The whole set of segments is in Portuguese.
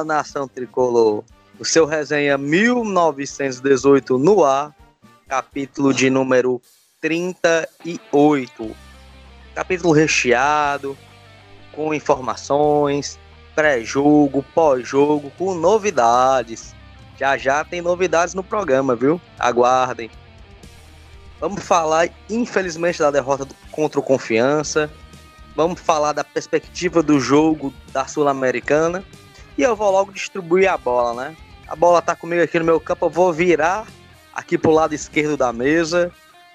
Fala, nação tricolor! O seu resenha 1918 no ar, capítulo de número 38. Capítulo recheado, com informações, pré-jogo, pós-jogo, com novidades. Já já tem novidades no programa, viu? Aguardem. Vamos falar, infelizmente, da derrota contra o Confiança. Vamos falar da perspectiva do jogo da Sul-Americana. E eu vou logo distribuir a bola, né? A bola tá comigo aqui no meu campo, eu vou virar aqui pro lado esquerdo da mesa,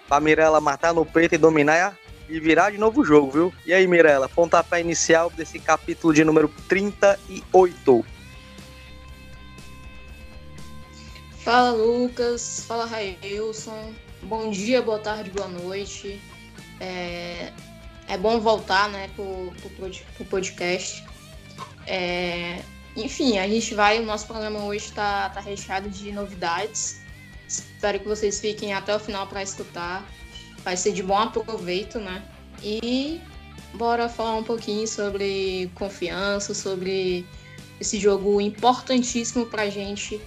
pra Mirella matar no peito e dominar e virar de novo o jogo, viu? E aí, Mirella, pontapé inicial desse capítulo de número 38. Fala, Lucas. Fala, Railson. Bom dia, boa tarde, boa noite. É, é bom voltar, né, pro, pro, pro podcast. É, enfim, a gente vai, o nosso programa hoje está tá recheado de novidades. Espero que vocês fiquem até o final para escutar. Vai ser de bom aproveito, né? E bora falar um pouquinho sobre confiança, sobre esse jogo importantíssimo para a gente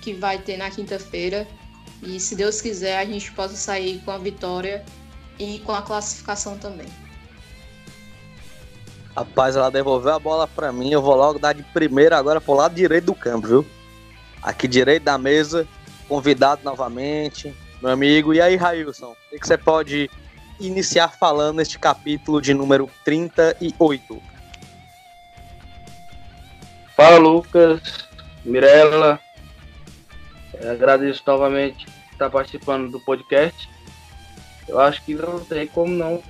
que vai ter na quinta-feira. E se Deus quiser, a gente possa sair com a vitória e com a classificação também. Rapaz, ela devolveu a bola para mim. Eu vou logo dar de primeira agora pro lado direito do campo, viu? Aqui direito da mesa, convidado novamente, meu amigo. E aí, Railson, o que, você pode iniciar falando neste capítulo de número 38? Fala, Lucas, Mirella. Agradeço novamente estar participando do podcast. Eu acho que não tem como não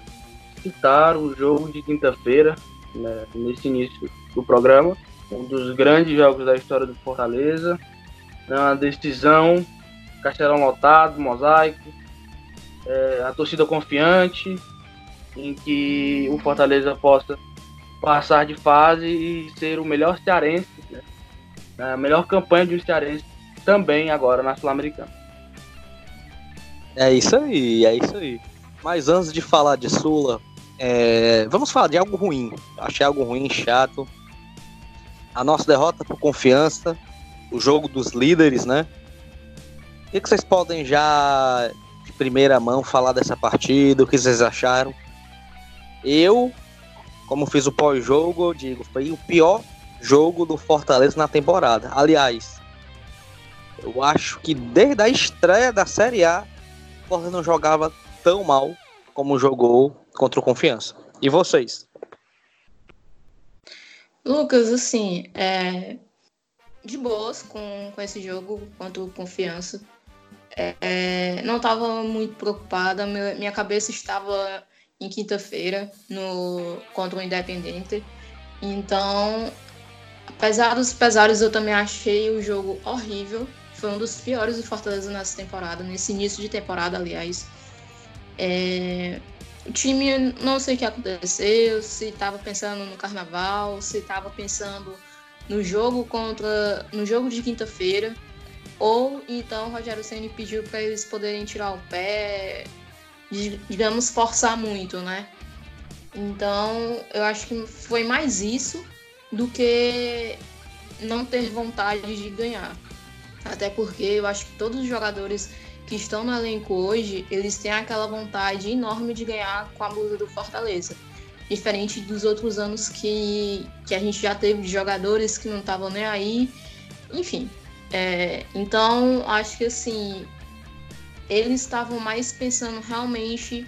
citar o jogo de quinta-feira, né, nesse início do programa. Um dos grandes jogos da história do Fortaleza. É uma decisão, Castelão lotado, mosaico, é, a torcida confiante em que o Fortaleza possa passar de fase e ser o melhor cearense, né? a melhor campanha de um cearense também agora na Sul-Americana. É isso aí, é isso aí. Mas antes de falar de Sula, é, vamos falar de algo ruim. Achei algo ruim, chato. A nossa derrota por confiança, o jogo dos líderes, né? O que, vocês podem já de primeira mão falar dessa partida? O que vocês acharam? Eu, como fiz o pós-jogo, digo, foi o pior jogo do Fortaleza na temporada. Aliás, eu acho que desde a estreia da Série A, o Fortaleza não jogava tão mal como jogou contra o Confiança. E vocês? Lucas, assim, é, de boas com, com esse jogo contra o Confiança. É, não estava muito preocupada, minha cabeça estava em quinta-feira no contra o Independente. Então, apesar dos pesares, eu também achei o jogo horrível. Foi um dos piores do Fortaleza nessa temporada, nesse início de temporada, aliás. É, o time, não sei o que aconteceu, se estava pensando no carnaval, se estava pensando no jogo contra. no jogo de quinta-feira. Ou então o Rogério Senna pediu para eles poderem tirar o pé, digamos, forçar muito, né? Então eu acho que foi mais isso do que não ter vontade de ganhar. Até porque eu acho que todos os jogadores que estão no elenco hoje, eles têm aquela vontade enorme de ganhar com a blusa do Fortaleza. Diferente dos outros anos que, que a gente já teve de jogadores que não estavam nem aí. Enfim. É, então, acho que assim, eles estavam mais pensando realmente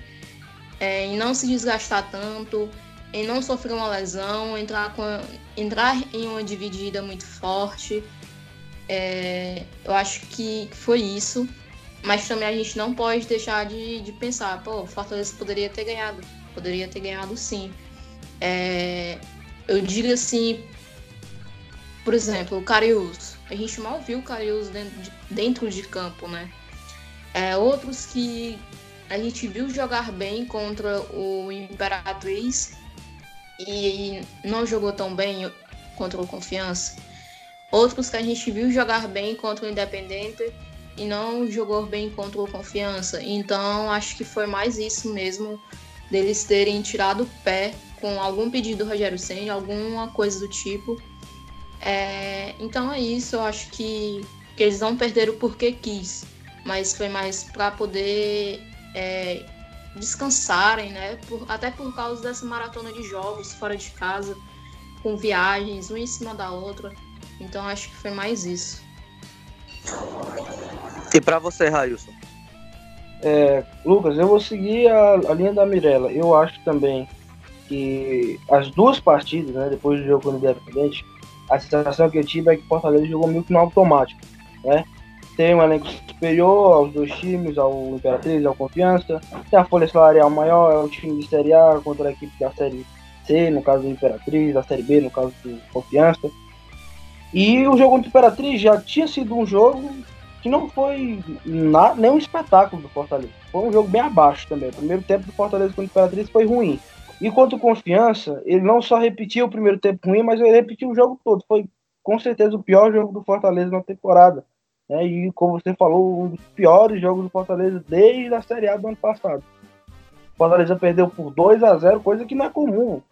é, em não se desgastar tanto, em não sofrer uma lesão, entrar, com, entrar em uma dividida muito forte. É, eu acho que foi isso. Mas também a gente não pode deixar de, de pensar, pô, Fortaleza poderia ter ganhado. Poderia ter ganhado sim. É, eu digo assim, por exemplo, o Carius. A gente mal viu o Carius dentro de, dentro de campo, né? É, outros que a gente viu jogar bem contra o Imperatriz e não jogou tão bem contra o Confiança. Outros que a gente viu jogar bem contra o Independente e não jogou bem contra o Confiança. Então acho que foi mais isso mesmo deles terem tirado o pé com algum pedido do Rogério Senna, alguma coisa do tipo. É, então é isso, eu acho que, que eles não perderam porque quis, mas foi mais para poder é, descansarem, né? Por, até por causa dessa maratona de jogos fora de casa, com viagens, uma em cima da outra. Então acho que foi mais isso. E para você, Railson? É, Lucas, eu vou seguir a, a linha da Mirella. Eu acho também que as duas partidas, né, depois do jogo com o Independente, a sensação que eu tive é que o Fortaleza jogou que no automático, né? Tem um elenco superior aos dois times, ao Imperatriz, ao Confiança. Tem a folha salarial maior, é o time de Série A contra a equipe da Série C, no caso do Imperatriz, da Série B, no caso do Confiança. E o jogo contra Imperatriz já tinha sido um jogo que não foi na, nenhum espetáculo do Fortaleza. Foi um jogo bem abaixo também. O primeiro tempo do Fortaleza contra o Imperatriz foi ruim. E quanto Confiança, ele não só repetiu o primeiro tempo ruim, mas ele repetiu o jogo todo. Foi com certeza o pior jogo do Fortaleza na temporada. Né? E como você falou, um dos piores jogos do Fortaleza desde a Série A do ano passado. O Fortaleza perdeu por 2 a 0 coisa que não é comum.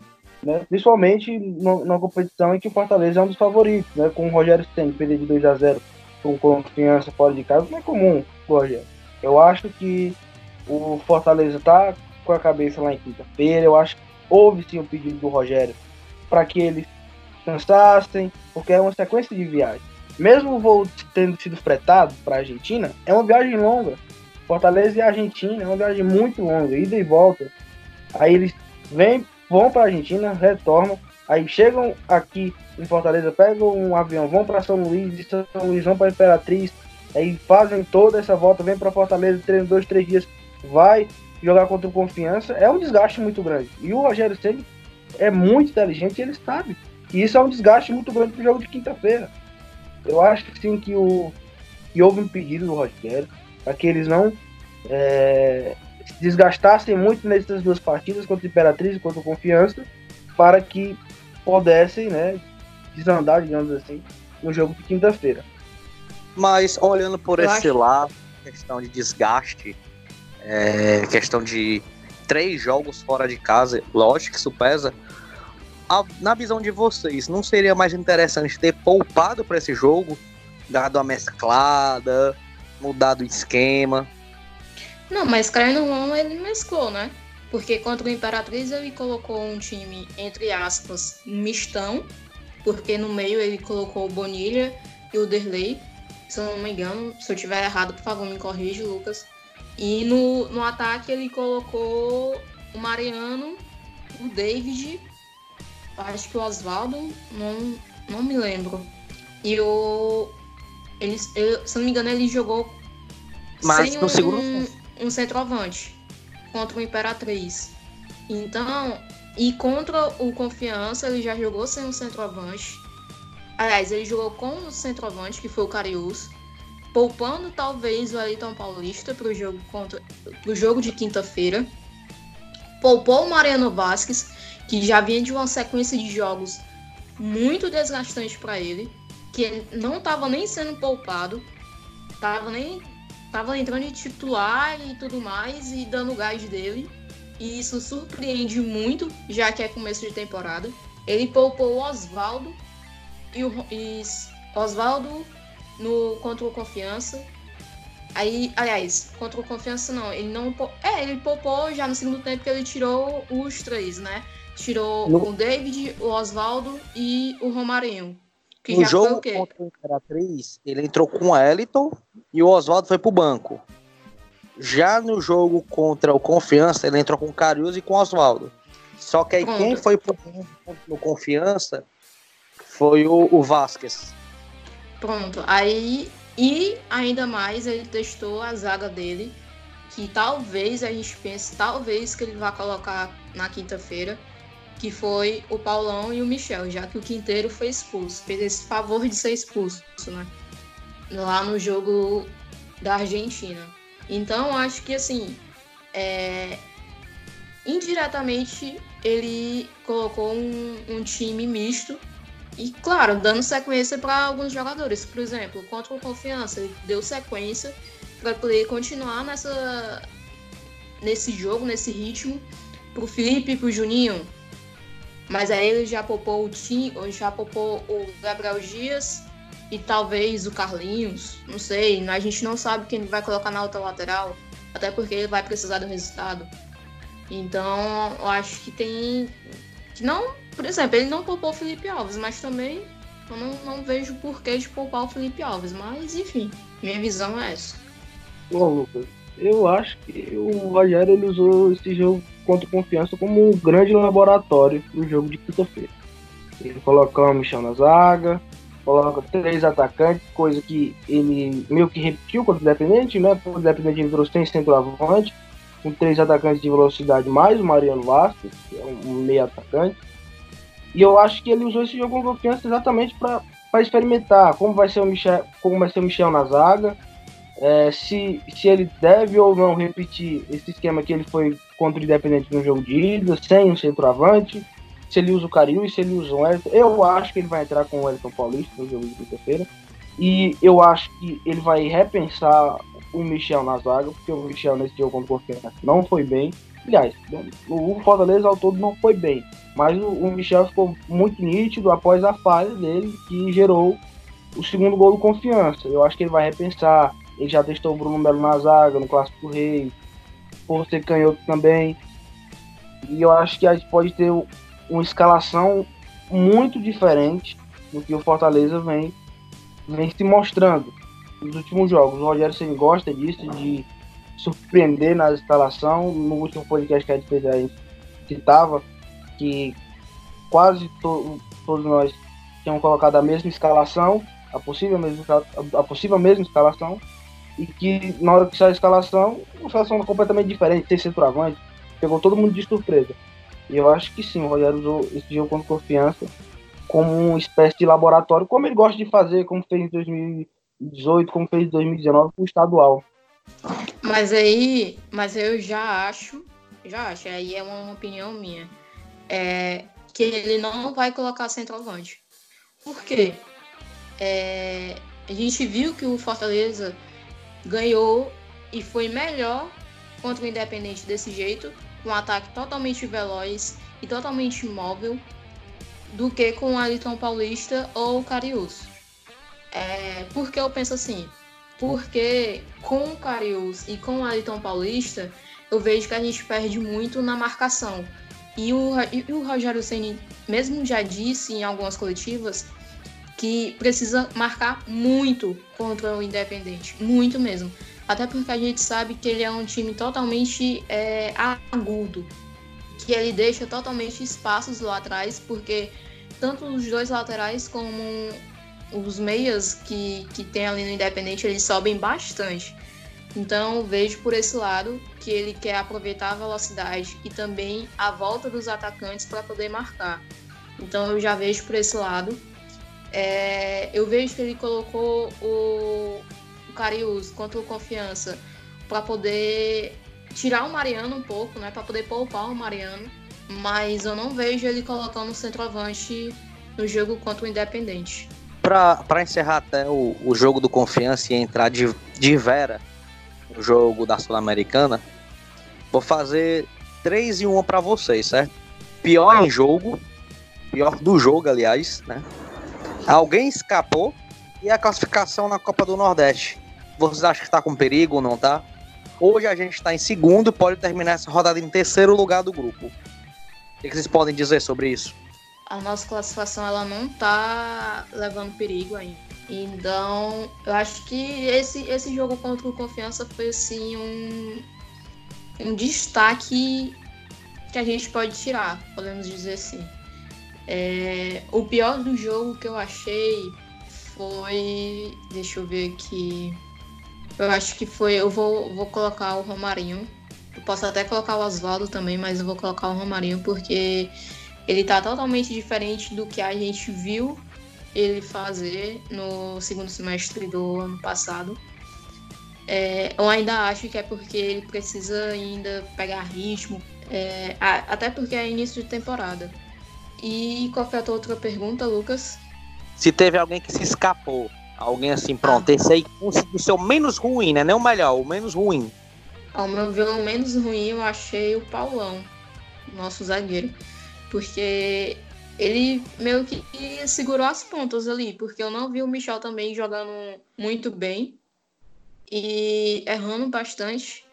Né? Principalmente na competição em que o Fortaleza é um dos favoritos, né? com o Rogério Senna perder de 2 a 0 com confiança fora de casa, não é comum, Rogério. Eu acho que o Fortaleza está com a cabeça lá em quinta-feira. Eu acho que houve sim o pedido do Rogério para que eles cansassem, porque é uma sequência de viagens. Mesmo o voo tendo sido fretado para a Argentina, é uma viagem longa. Fortaleza e Argentina é uma viagem muito longa, ida e volta. Aí eles vêm, vão para a Argentina, retornam, aí chegam aqui em Fortaleza, pegam um avião, vão para São Luís, de São Luís vão para Imperatriz, aí fazem toda essa volta, vem para Fortaleza, treinam dois, três dias, vai jogar contra o Confiança, é um desgaste muito grande. E o Rogério Ceni é muito inteligente ele sabe. E isso é um desgaste muito grande para o jogo de quinta-feira. Eu acho sim que, o, que houve um pedido do Rogério para que eles não é, desgastassem muito nessas duas partidas, contra o Imperatriz e contra o Confiança, para que pudessem né, desandar, digamos assim, no jogo de quinta-feira. Mas olhando por Eu esse acho... lado, questão de desgaste, é, questão de três jogos fora de casa, lógico que isso pesa, a, na visão de vocês, não seria mais interessante ter poupado para esse jogo, dado a mesclada, mudado o esquema? Não, mas ou não, ele mesclou, né? Porque contra o Imperatriz ele colocou um time, entre aspas, mistão, porque no meio ele colocou o Bonilha e o Derley. Se eu não me engano, se eu tiver errado, por favor, me corrija, Lucas. E no, no ataque ele colocou o Mariano, o David acho que o Oswaldo, não, não me lembro. E o. Ele, eu, se não me engano, ele jogou Mas no um, segundo... um, um centroavante contra o Imperatriz. Então, e contra o Confiança, ele já jogou sem um centroavante. Aliás, ele jogou com o centroavante, que foi o Carius, poupando talvez o Elton Paulista para o jogo, contra, pro jogo de quinta-feira. Poupou o Mariano Vasquez, que já vinha de uma sequência de jogos muito desgastante para ele, que ele não estava nem sendo poupado, tava nem tava entrando de titular e tudo mais e dando gás dele. E isso surpreende muito, já que é começo de temporada. Ele poupou o Oswaldo e o e Oswaldo no contra o Confiança. Aí, aliás, contra o Confiança não, ele não é, ele poupou já no segundo tempo que ele tirou os três, né? Tirou no... o David, o Oswaldo e o Romarinho. Que no jogo contra o Imperatriz, ele entrou com o Eliton e o Oswaldo foi pro banco. Já no jogo contra o Confiança, ele entrou com o Carius e com o Oswaldo. Só que aí Pronto. quem foi pro banco no Confiança foi o, o Vasquez. Pronto. Aí, e ainda mais, ele testou a zaga dele, que talvez a gente pense, talvez que ele vá colocar na quinta-feira que foi o Paulão e o Michel, já que o Quinteiro foi expulso, fez esse favor de ser expulso, né? Lá no jogo da Argentina. Então, acho que assim, é... indiretamente ele colocou um, um time misto e, claro, dando sequência para alguns jogadores. Por exemplo, contra o Confiança, ele deu sequência para poder continuar nessa, nesse jogo, nesse ritmo. Pro Felipe e pro Juninho, Mas aí ele já poupou o Tim, ou já poupou o Gabriel Dias e talvez o Carlinhos, não sei. A gente não sabe quem ele vai colocar na outra lateral, até porque ele vai precisar do resultado. Então, eu acho que tem. Que não, por exemplo, ele não poupou o Felipe Alves, mas também eu não, não vejo porquê de poupar o Felipe Alves. Mas, enfim, minha visão é essa. Bom, Lucas, eu acho que o Rogério ele usou esse jogo contra confiança como um grande laboratório pro jogo de quinta-feira. Ele colocou o Michel na zaga, coloca três atacantes, coisa que ele meio que repetiu contra o Independente, né? O Independente ele trouxe sem centroavante, com três atacantes de velocidade, mais o Mariano Vasquez, que é um meio atacante. E eu acho que ele usou esse jogo com confiança exatamente para experimentar como vai ser o Michel, como vai ser o Michel na zaga, é, se, se ele deve ou não repetir esse esquema que ele foi contra o Independente no jogo de ida, sem um centroavante, se ele usa o Cariú e se ele usa o Wellington. Eu acho que ele vai entrar com o Wellington Paulista no jogo de quinta-feira. E eu acho que ele vai repensar o Michel na zaga, porque o Michel nesse jogo contra o Confiança não foi bem. Aliás, o Fortaleza ao todo não foi bem. Mas o, o Michel ficou muito nítido após a falha dele, que gerou o segundo gol do Confiança. Eu acho que ele vai repensar ele já testou o Bruno Melo na zaga, no Clássico Rei, por ser canhoto também. E eu acho que a gente pode ter uma escalação muito diferente do que o Fortaleza vem, vem se mostrando nos últimos jogos. O Rogério Ceni gosta disso, de surpreender na escalação. No último podcast que a gente fez, a gente citava que quase to todos nós tínhamos colocado a mesma escalação, a possível mesma, a possível mesma escalação, e que na hora que saiu a escalação, uma escalação completamente diferente, sem centroavante, pegou todo mundo de surpresa. E eu acho que sim, o Rogério usou esse jogo com confiança como uma espécie de laboratório, como ele gosta de fazer, como fez em 2018, como fez em 2019 com o estadual. Mas aí, mas eu já acho, já acho, aí é uma opinião minha, é, que ele não vai colocar centroavante. Por quê? É, a gente viu que o Fortaleza ganhou e foi melhor contra o Independente desse jeito, um ataque totalmente veloz e totalmente móvel, do que com o Aliton Paulista ou o Carius. É, por que eu penso assim? Porque com o Carius e com o Aliton Paulista, eu vejo que a gente perde muito na marcação. E o, e o Rogério Ceni mesmo já disse em algumas coletivas que precisa marcar muito contra o Independente, muito mesmo. Até porque a gente sabe que ele é um time totalmente é, agudo, que ele deixa totalmente espaços lá atrás, porque tanto os dois laterais como os meias que, que tem ali no Independente, eles sobem bastante. Então vejo por esse lado que ele quer aproveitar a velocidade e também a volta dos atacantes para poder marcar. Então eu já vejo por esse lado é, eu vejo que ele colocou o, o Carius contra o Confiança para poder tirar o Mariano um pouco, né? Para poder poupar o Mariano. Mas eu não vejo ele colocando o centroavante no jogo contra o Independente. Para encerrar até o, o jogo do Confiança e entrar de, de vera no jogo da Sul-Americana, vou fazer 3 e 1 para vocês, certo? Pior em jogo, pior do jogo, aliás, né? Alguém escapou e a classificação na Copa do Nordeste. Vocês acham que está com perigo ou não tá? Hoje a gente está em segundo, pode terminar essa rodada em terceiro lugar do grupo. O que vocês podem dizer sobre isso? A nossa classificação ela não está levando perigo ainda. Então, eu acho que esse, esse jogo contra o Confiança foi assim um, um destaque que a gente pode tirar, podemos dizer assim. É, o pior do jogo que eu achei foi. Deixa eu ver aqui. Eu acho que foi. Eu vou, vou colocar o Romarinho. Eu posso até colocar o Oswaldo também, mas eu vou colocar o Romarinho porque ele tá totalmente diferente do que a gente viu ele fazer no segundo semestre do ano passado. É, eu ainda acho que é porque ele precisa ainda pegar ritmo, é, até porque é início de temporada. E qual foi a tua outra pergunta, Lucas? Se teve alguém que se escapou. Alguém assim, pronto, esse aí conseguiu ser o menos ruim, né? Não o melhor, o menos ruim. Ao meu ver, o menos ruim eu achei o Paulão, nosso zagueiro. porque ele meio que segurou as pontas ali, porque eu não vi o Michel também jogando muito bem e errando bastante.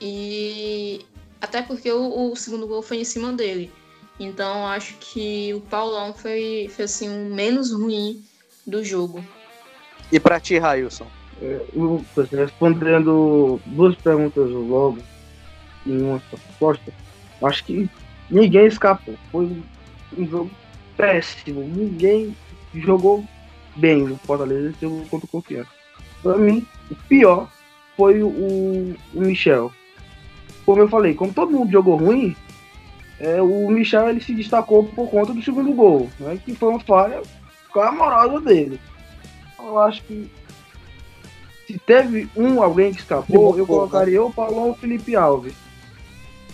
E até porque o, o segundo gol foi em cima dele. Então acho que o Paulão foi, foi assim, o menos ruim do jogo. E para ti, Railson? É, respondendo duas perguntas logo em uma resposta, acho que ninguém escapou. Foi um jogo péssimo. Ninguém jogou bem no Fortaleza esse jogo contra o Confiança. Para mim, o pior foi o, o, Michel. Como eu falei, como todo mundo jogou ruim, é, o Michel ele se destacou por conta do segundo gol, né, que foi uma falha clamorosa dele. Eu acho que se teve um alguém que escapou, eu colocaria o Paulão ou o Felipe Alves.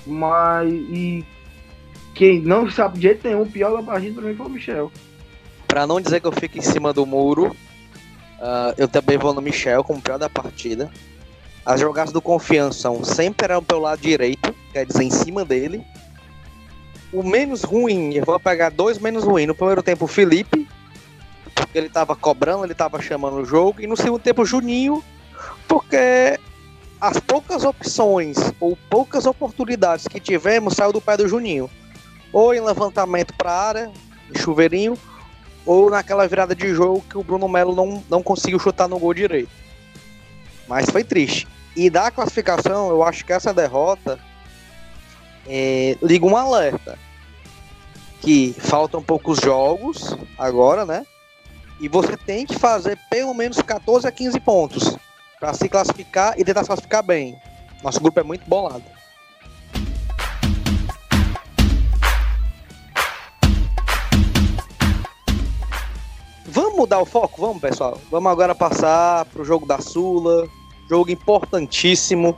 Mas e quem não sabe de jeito nenhum, o pior da partida pra mim foi o Michel. Pra não dizer que eu fico em cima do muro, uh, eu também vou no Michel como pior da partida. As jogadas do confiança sempre eram pelo lado direito, quer dizer, em cima dele. O menos ruim, eu vou pegar dois menos ruins. No primeiro tempo, o Felipe, porque ele tava cobrando, ele tava chamando o jogo. E no segundo tempo, o Juninho, porque as poucas opções ou poucas oportunidades que tivemos saiu do pé do Juninho ou em levantamento para área, em chuveirinho, ou naquela virada de jogo que o Bruno Melo não, não conseguiu chutar no gol direito. Mas foi triste. E da classificação, eu acho que essa derrota é, liga um alerta. Que faltam poucos jogos agora, né? E você tem que fazer pelo menos 14 a 15 pontos para se classificar e tentar se classificar bem. Nosso grupo é muito bolado. Vamos mudar o foco? Vamos, pessoal. Vamos agora passar pro jogo da Sula. Jogo importantíssimo.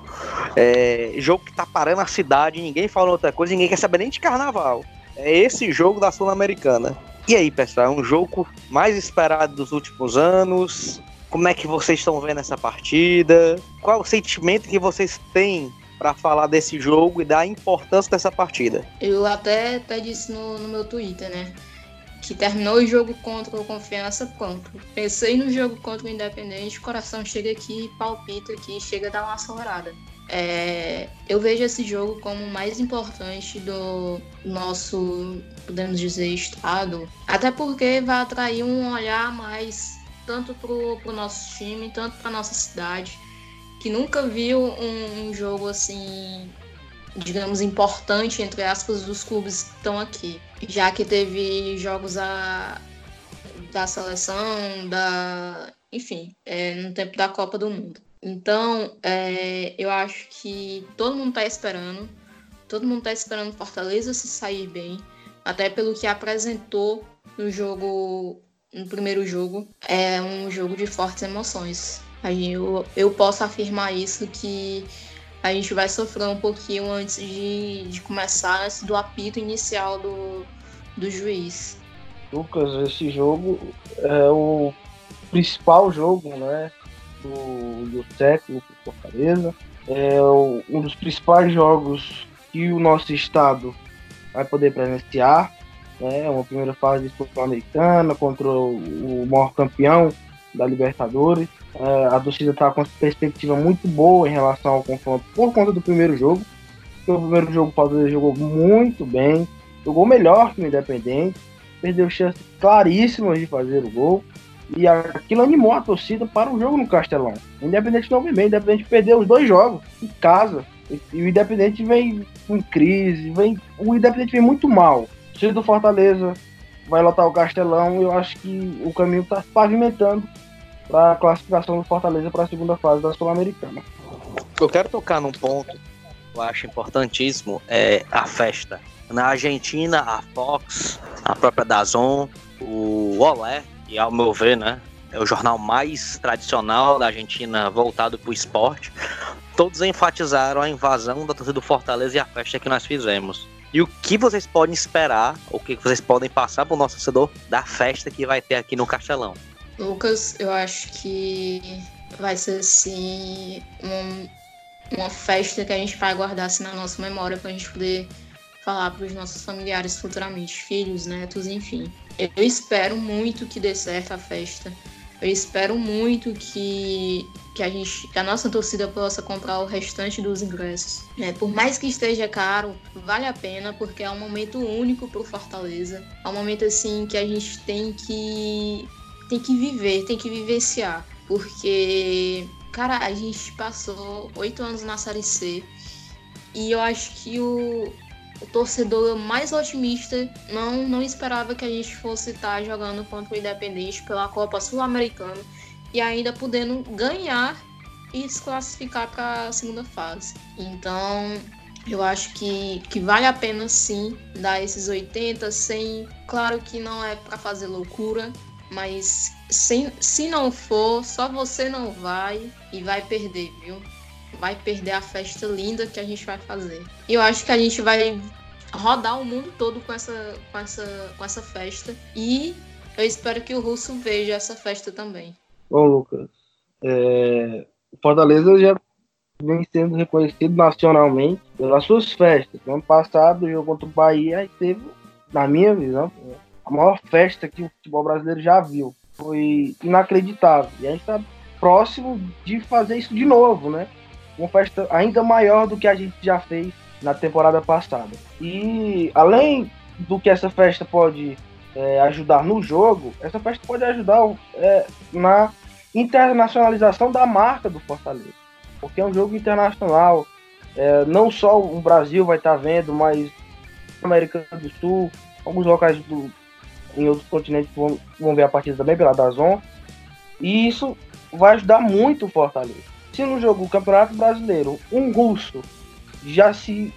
É, jogo que tá parando a cidade. Ninguém fala outra coisa. Ninguém quer saber nem de carnaval. É esse jogo da Sul-Americana. E aí, pessoal? É um jogo mais esperado dos últimos anos. Como é que vocês estão vendo essa partida? Qual o sentimento que vocês têm para falar desse jogo e da importância dessa partida? Eu até, até disse no, no meu Twitter, né? Que terminou o jogo contra o Confiança, pronto. Pensei no jogo contra o Independente, o coração chega aqui, palpita aqui, chega a dar uma acelerada. É, eu vejo esse jogo como o mais importante do nosso, podemos dizer, estado, até porque vai atrair um olhar mais tanto para o nosso time, tanto para nossa cidade, que nunca viu um, um jogo assim digamos, importante, entre aspas, dos clubes que estão aqui. Já que teve jogos a, da seleção, da. Enfim, é, no tempo da Copa do Mundo. Então, é, eu acho que todo mundo está esperando. Todo mundo está esperando Fortaleza se sair bem. Até pelo que apresentou no jogo. No primeiro jogo. É um jogo de fortes emoções. Aí eu, eu posso afirmar isso que a gente vai sofrer um pouquinho antes de, de começar, antes do apito inicial do, do juiz. Lucas, esse jogo é o principal jogo né, do, do para Fortaleza. É o, um dos principais jogos que o nosso estado vai poder presenciar. Né, uma primeira fase sul-americana contra o maior campeão da Libertadores. É, a torcida está com uma perspectiva muito boa em relação ao confronto por conta do primeiro jogo. o primeiro jogo o Palmeiras jogou muito bem, jogou melhor que o Independente, perdeu chances claríssimas de fazer o gol. E aquilo animou a torcida para o jogo no Castelão. O Independente não vem bem, o Independente perdeu os dois jogos em casa. E o Independente vem em crise, vem, o Independente vem muito mal. O do Fortaleza vai lotar o Castelão. Eu acho que o caminho está pavimentando para a classificação do Fortaleza para a segunda fase da Sul-Americana. Eu quero tocar num ponto que eu acho importantíssimo, é a festa. Na Argentina, a Fox, a própria Dazon, o Olé, que ao meu ver, né, é o jornal mais tradicional da Argentina voltado para o esporte, todos enfatizaram a invasão da torcida do Fortaleza e a festa que nós fizemos. E o que vocês podem esperar, o que vocês podem passar para o nosso torcedor da festa que vai ter aqui no Castelão? Lucas, eu acho que vai ser assim um, uma festa que a gente vai guardar assim, na nossa memória para a gente poder falar para os nossos familiares futuramente, filhos, netos, enfim. Eu espero muito que dê certo a festa. Eu espero muito que, que, a, gente, que a nossa torcida possa comprar o restante dos ingressos. É, por mais que esteja caro, vale a pena, porque é um momento único para o Fortaleza. É um momento assim que a gente tem que, tem que viver, tem que vivenciar. Porque, cara, a gente passou oito anos na Série C. E eu acho que o, o torcedor mais otimista não, não esperava que a gente fosse estar jogando contra o Independente pela Copa Sul-Americana e ainda podendo ganhar e se classificar para a segunda fase. Então, eu acho que, que vale a pena sim dar esses 80, 100. Claro que não é para fazer loucura, mas sem, se não for, só você não vai e vai perder, viu? vai perder a festa linda que a gente vai fazer. E eu acho que a gente vai rodar o mundo todo com essa, com essa, com essa festa. E eu espero que o Russo veja essa festa também. Bom, Lucas, é... Fortaleza já vem sendo reconhecido nacionalmente pelas suas festas. No ano passado, o jogo contra o Bahia teve, na minha visão, a maior festa que o futebol brasileiro já viu. Foi inacreditável. E a gente está próximo de fazer isso de novo, né? uma festa ainda maior do que a gente já fez na temporada passada. E além do que essa festa pode é, ajudar no jogo, essa festa pode ajudar é, na internacionalização da marca do Fortaleza. Porque é um jogo internacional. É, não só o Brasil vai estar vendo, mas América do Sul, alguns locais do, em outros continentes vão, vão ver a partida também pela Dazon. E isso vai ajudar muito o Fortaleza se no jogo do Campeonato Brasileiro um russo já se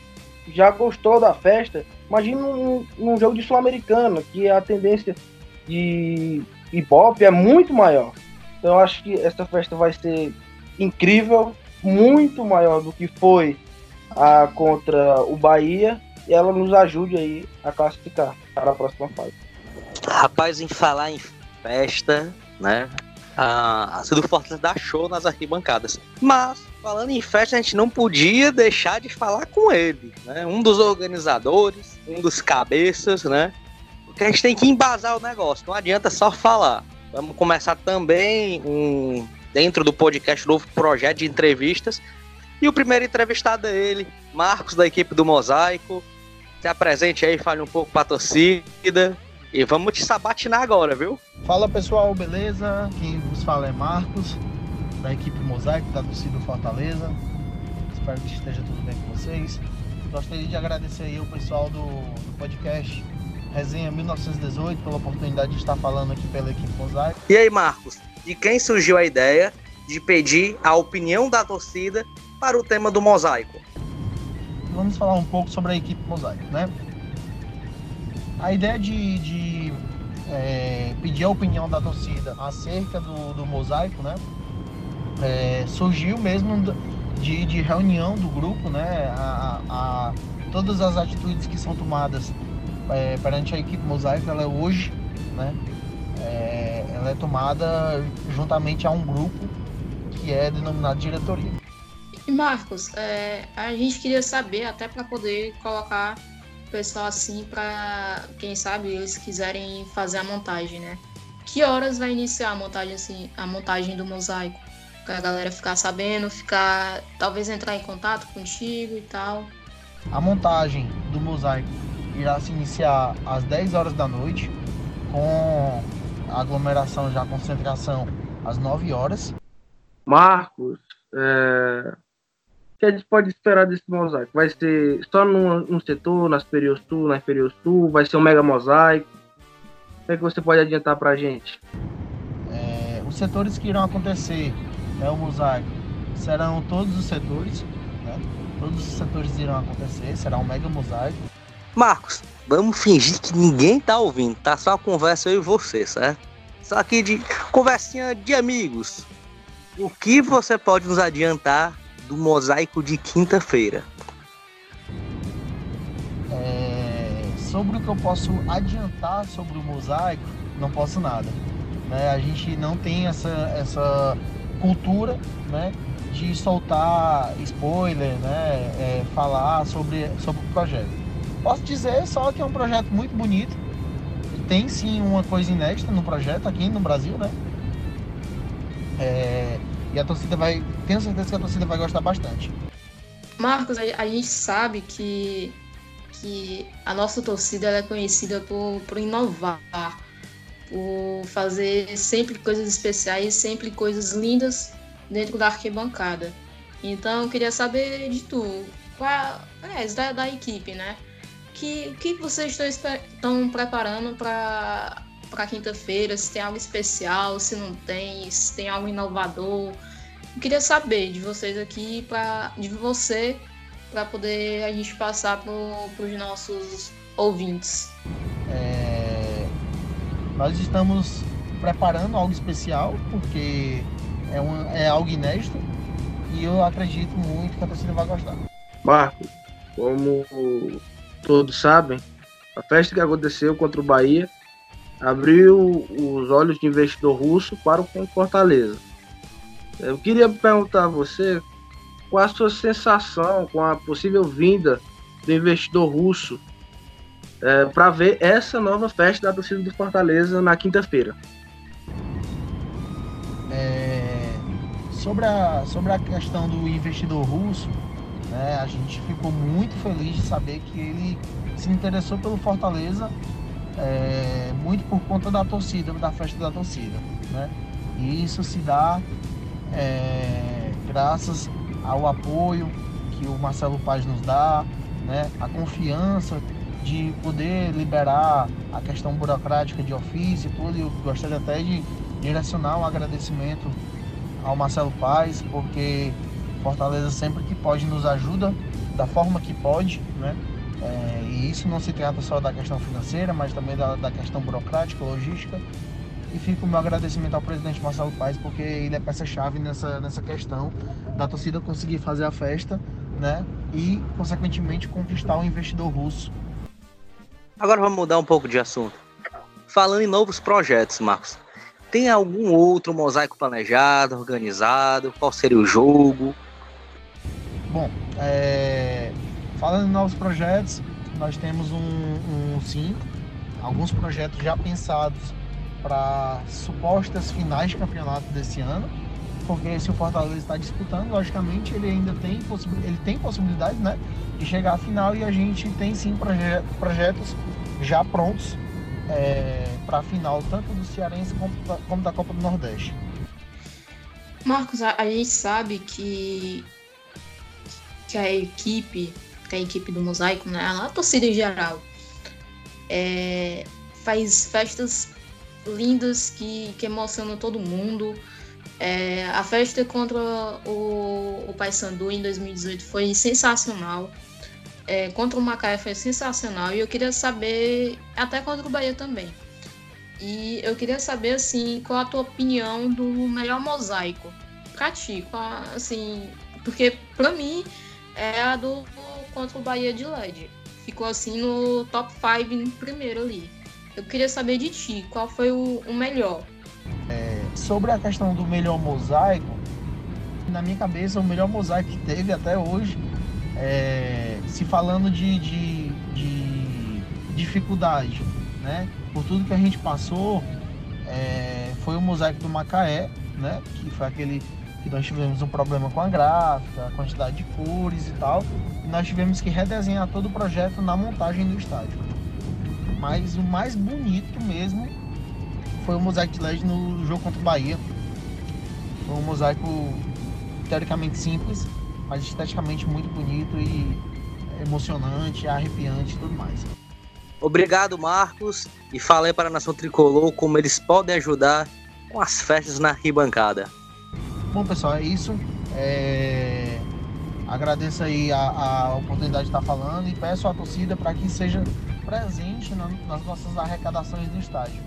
já gostou da festa, imagina num, jogo de Sul-Americana, que a tendência de Ibope é muito maior. Então eu acho que essa festa vai ser incrível, muito maior do que foi a contra o Bahia, e ela nos ajude aí a classificar para a próxima fase. Rapaz, em falar em festa, né? a, do Fortaleza dar show nas arquibancadas. Mas, falando em festa, a gente não podia deixar de falar com ele, né? Um dos organizadores, um dos cabeças, né? Porque a gente tem que embasar o negócio, não adianta só falar. Vamos começar também um, dentro do podcast novo projeto de entrevistas. E o primeiro entrevistado é ele, Marcos, da equipe do Mosaico. Se apresente aí, fale um pouco para a torcida. E vamos te sabatinar agora, viu? Fala pessoal, beleza? Quem vos fala é Marcos, da equipe Mosaico, da torcida Fortaleza. Espero que esteja tudo bem com vocês. Gostaria de agradecer aí o pessoal do, do podcast Resenha 1918 pela oportunidade de estar falando aqui pela equipe Mosaico. E aí, Marcos, de quem surgiu a ideia de pedir a opinião da torcida para o tema do mosaico? Vamos falar um pouco sobre a equipe Mosaico, né? A ideia de, de é, pedir a opinião da torcida acerca do, do mosaico, né? É, surgiu mesmo de, de, reunião do grupo, né? A, a, todas as atitudes que são tomadas é, perante a equipe mosaico, ela é hoje, né? É, ela é tomada juntamente a um grupo que é denominado diretoria. E Marcos, é, a gente queria saber, até para poder colocar pessoal assim para quem sabe eles quiserem fazer a montagem, né? Que horas vai iniciar a montagem assim, a montagem do mosaico? Pra galera ficar sabendo, ficar talvez entrar em contato contigo e tal. A montagem do mosaico irá se iniciar às 10 horas da noite com a aglomeração já concentração às 9 horas. Marcos, é, que a gente pode esperar desse mosaico? Vai ser só num, num setor, na superior sul, na inferior sul? Vai ser um mega mosaico? O que, é que você pode adiantar para a gente? É, os setores que irão acontecer, é o mosaico, serão todos os setores, né? Todos os setores irão acontecer, será um mega mosaico. Marcos, vamos fingir que ninguém tá ouvindo, tá só conversa eu e você, certo? Só aqui de conversinha de amigos. O que você pode nos adiantar do mosaico de quinta-feira? É, sobre o que eu posso adiantar sobre o mosaico, não posso nada. Né? A gente não tem essa, essa cultura né, de soltar spoiler, né, é, falar sobre, sobre o projeto. Posso dizer só que é um projeto muito bonito. Tem sim uma coisa inédita no projeto aqui no Brasil, né? É, e a torcida vai. Tenho certeza que a torcida vai gostar bastante. Marcos, a, gente sabe que, que a nossa torcida é conhecida por, por inovar, por fazer sempre coisas especiais, sempre coisas lindas dentro da arquibancada. Então eu queria saber de tu, qual, é, da, da equipe, né? Que, o que vocês estão, estão preparando para para quinta-feira, se tem algo especial, se não tem, se tem algo inovador. Eu queria saber de vocês aqui, pra, de você, para poder a gente passar para os nossos ouvintes. É, nós estamos preparando algo especial, porque é, um, é algo inédito e eu acredito muito que a torcida vai gostar. Marco, como todos sabem, a festa que aconteceu contra o Bahia abriu os olhos de investidor russo para o Fortaleza. Eu queria perguntar a você qual a sua sensação com a possível vinda do investidor russo é, para ver essa nova festa da torcida do Fortaleza na quinta-feira. É, sobre, a, sobre a questão do investidor russo, né, a gente ficou muito feliz de saber que ele se interessou pelo Fortaleza é, muito por conta da torcida, da festa da torcida. Né? E isso se dá é, graças ao apoio que o Marcelo Paz nos dá, né? a confiança de poder liberar a questão burocrática de ofício e tudo. Eu gostaria até de direcionar um agradecimento ao Marcelo Paz, porque Fortaleza sempre que pode nos ajuda da forma que pode, né? É, e isso não se trata só da questão financeira, mas também da, da questão burocrática, logística. E fica o meu agradecimento ao presidente Marcelo Paes, porque ele é peça-chave nessa, nessa questão da torcida conseguir fazer a festa né? e, consequentemente, conquistar o investidor russo. Agora vamos mudar um pouco de assunto. Falando em novos projetos, Marcos, tem algum outro mosaico planejado, organizado? Qual seria o jogo? Bom, é... falando em novos projetos, nós temos um, um sim, alguns projetos já pensados para supostas finais de campeonato desse ano, porque se o Fortaleza está disputando, logicamente ele ainda tem, ele tem possibilidade né, de chegar à final e a gente tem sim proje projetos já prontos é, para a final, tanto do Cearense como, como, da Copa do Nordeste. Marcos, a, a gente sabe que, que a equipe que é a equipe do Mosaico, né? A torcida em geral. É, faz festas lindas que, que emocionam todo mundo. É, a festa contra o, o Paysandu em 2018 foi sensacional. É, contra o Macaé foi sensacional. E eu queria saber, até contra o Bahia também. E eu queria saber, assim, qual a tua opinião do melhor mosaico pra ti. Qual, assim, porque pra mim é a do contra o Bahia de LED. Ficou assim no top 5 primeiro ali. Eu queria saber de ti, qual foi o, o melhor? É, sobre a questão do melhor mosaico, na minha cabeça, o melhor mosaico que teve até hoje, é, se falando de, de, de, dificuldade, né? Por tudo que a gente passou, é, foi o mosaico do Macaé, né? Que foi aquele que nós tivemos um problema com a gráfica, a quantidade de cores e tal, e nós tivemos que redesenhar todo o projeto na montagem do estádio. Mas o mais bonito mesmo foi o mosaico de LED no jogo contra o Bahia. Foi um mosaico teoricamente simples, mas esteticamente muito bonito e emocionante, arrepiante e tudo mais. Obrigado, Marcos, e falei para a Nação Tricolor como eles podem ajudar com as festas na ribancada. Bom, pessoal, é isso. É... Agradeço aí a, a, oportunidade de estar falando e peço à torcida para que seja presente na, nas nossas arrecadações do estádio.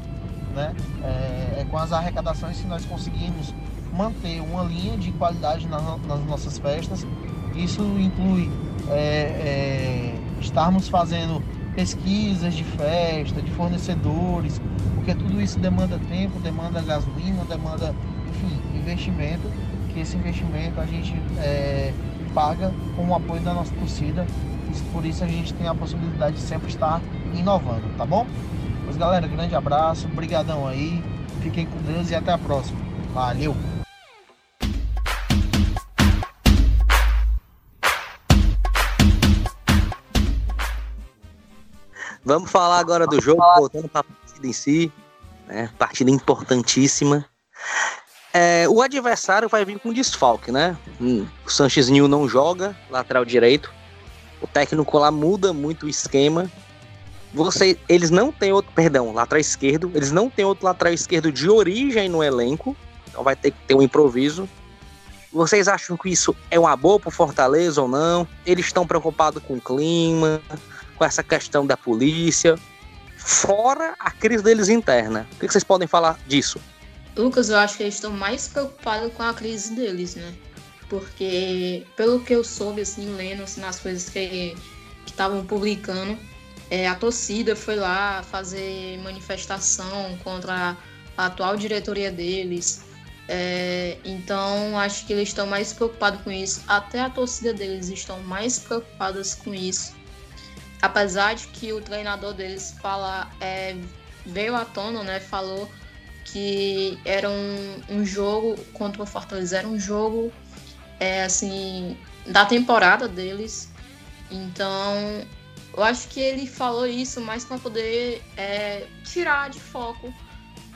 Né? É, é, com as arrecadações que nós conseguimos manter uma linha de qualidade na, nas nossas festas. Isso inclui é, é, estarmos fazendo pesquisas de festa, de fornecedores, porque tudo isso demanda tempo, demanda gasolina, demanda enfim, investimento, que esse investimento a gente é, paga com o apoio da nossa torcida Por isso a gente tem a possibilidade de sempre estar inovando, tá bom? Pois galera, grande abraço, brigadão aí, fiquem com Deus e até a próxima. Valeu! Vamos falar agora do jogo, voltando para a partida em si, né? Partida importantíssima. É, o adversário vai vir com desfalque, né? O Sanches não joga, lateral direito. O técnico lá muda muito o esquema. Você, eles não têm outro, perdão, lateral esquerdo. Eles não têm outro lateral esquerdo de origem no elenco. Então vai ter que ter um improviso. Vocês acham que isso é uma boa pro Fortaleza ou não? Eles estão preocupados com o clima, com essa questão da polícia, fora a crise deles interna. O que vocês podem falar disso? Lucas, eu acho que eles estão mais preocupados com a crise deles, né? Porque, pelo que eu soube, assim, lendo assim, nas coisas que estavam publicando, é, a torcida foi lá fazer manifestação contra a atual diretoria deles. É, então, acho que eles estão mais preocupados com isso. Até a torcida deles estão mais preocupadas com isso apesar de que o treinador deles fala, é, veio à tona, né? Falou que era um, um jogo contra o Fortaleza, era um jogo é, assim da temporada deles. Então, eu acho que ele falou isso mais para poder é, tirar de foco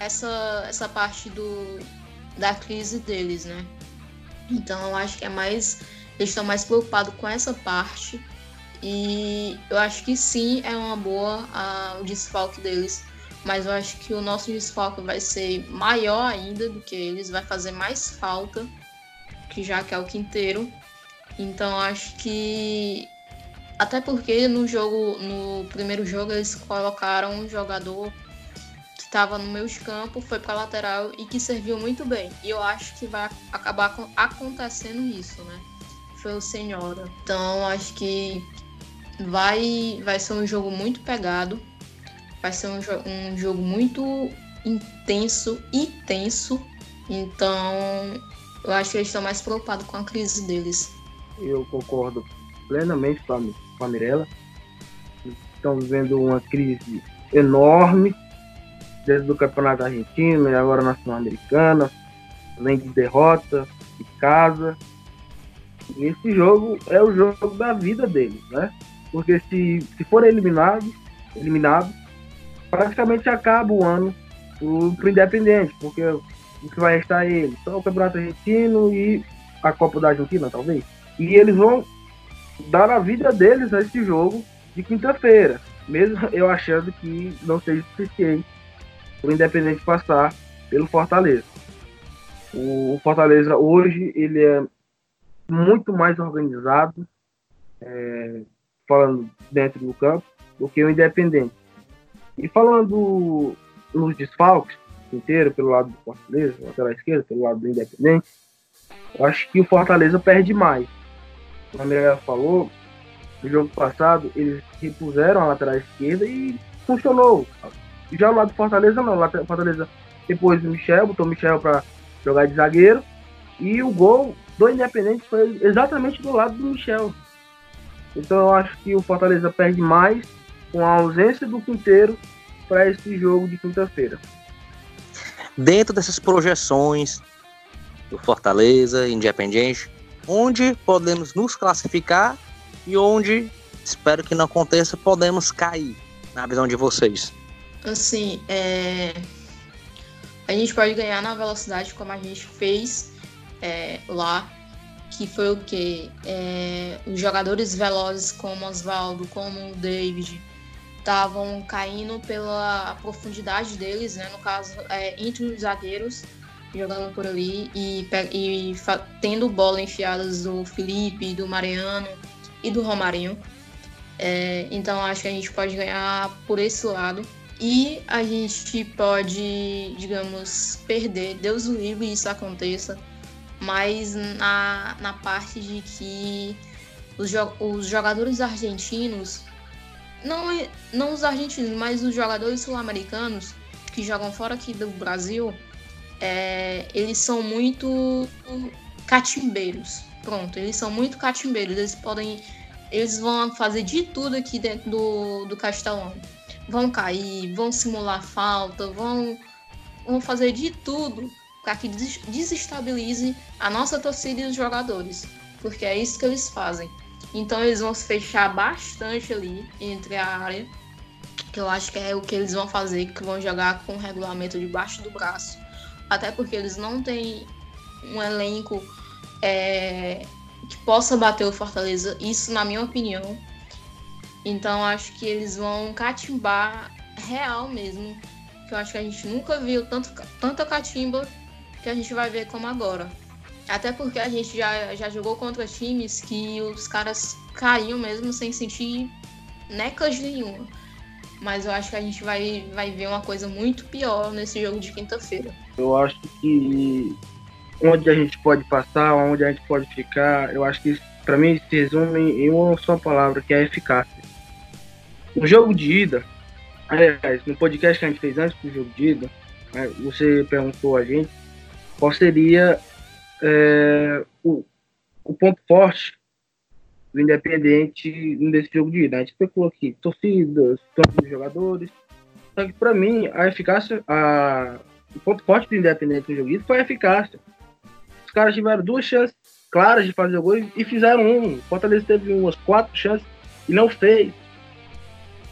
essa, essa parte do, da crise deles, né? Então, eu acho que é mais eles estão mais preocupados com essa parte e eu acho que sim, é uma boa a, o desfalque deles. Mas eu acho que o nosso desfalque vai ser maior ainda do que eles, vai fazer mais falta, que já que é o quinteiro. Então acho que. Até porque no jogo, no primeiro jogo, eles colocaram um jogador que estava no meio de campo, foi para lateral e que serviu muito bem. E eu acho que vai acabar acontecendo isso, né? Foi o Senhora. Então acho que vai, vai ser um jogo muito pegado, vai ser um, jo um jogo muito intenso e tenso. Então, eu acho que eles estão mais preocupados com a crise deles. Eu concordo plenamente com a, com a Mirella. Estão vivendo uma crise enorme, desde o Campeonato Argentino e agora na Sul-Americana, além de derrota, de casa. E esse jogo é o jogo da vida deles, né? Porque se, se for eliminado, eliminado, praticamente acaba o ano pro, Independente, porque o que vai restar é ele? Só o Campeonato Argentino e a Copa da Argentina, talvez. E eles vão dar a vida deles a esse jogo de quinta-feira, mesmo eu achando que não seja suficiente o Independente passar pelo Fortaleza. O Fortaleza hoje ele é muito mais organizado, é, falando dentro do campo, do que o Independente. E falando nos desfalques inteiro, pelo lado do Fortaleza, lateral esquerda, pelo lado do Independente, eu acho que o Fortaleza perde mais. Como a Mirella falou, no jogo passado, eles repuseram a lateral esquerda e funcionou. Já o lado do Fortaleza, não. O Fortaleza depois do Michel, botou o Michel para jogar de zagueiro. E o gol do Independente foi exatamente do lado do Michel. Então eu acho que o Fortaleza perde mais com a ausência do Quinteiro para esse jogo de quinta-feira. Dentro dessas projeções do Fortaleza, Independente, onde podemos nos classificar e onde, espero que não aconteça, podemos cair, na visão de vocês? Assim, é... a gente pode ganhar na velocidade como a gente fez é, lá que foi o que é, os jogadores velozes como Oswaldo, como o David, estavam caindo pela profundidade deles, né? No caso, é, entre os zagueiros jogando por ali e, e tendo bola enfiadas do Felipe, do Mariano e do Romarinho. É, então acho que a gente pode ganhar por esse lado. E a gente pode, digamos, perder. Deus o livre isso aconteça mas na, na parte de que os, os jogadores argentinos, não, não os argentinos, mas os jogadores sul-americanos que jogam fora aqui do Brasil, é, eles são muito catimbeiros. Pronto, eles são muito catimbeiros. Eles podem eles vão fazer de tudo aqui dentro do, do Castelão. Vão cair, vão simular falta, vão, vão fazer de tudo para que desestabilize a nossa torcida e os jogadores. Porque é isso que eles fazem. Então eles vão se fechar bastante ali entre a área. Que eu acho que é o que eles vão fazer, que vão jogar com o regulamento debaixo do braço. Até porque eles não têm um elenco é, que possa bater o Fortaleza, isso na minha opinião. Então acho que eles vão catimbar real mesmo. Que eu acho que a gente nunca viu tanto, tanta catimba que a gente vai ver como agora. Até porque a gente já, já jogou contra times que os caras caíam mesmo sem sentir necas nenhuma. Mas eu acho que a gente vai, vai ver uma coisa muito pior nesse jogo de quinta-feira. Eu acho que onde a gente pode passar, onde a gente pode ficar, eu acho que para mim se resume em uma só palavra, que é eficácia. No jogo de ida, aliás, no podcast que a gente fez antes do jogo de ida, né, você perguntou a gente qual seria é, o, o ponto forte do Independente nesse jogo de ida. A gente especulou aqui torcidas, campo jogadores. Só que para mim, a eficácia, a, o ponto forte do Independente no jogo de ida foi a eficácia caras tiveram duas chances claras de fazer o gol e fizeram um. O Fortaleza teve umas quatro chances e não fez.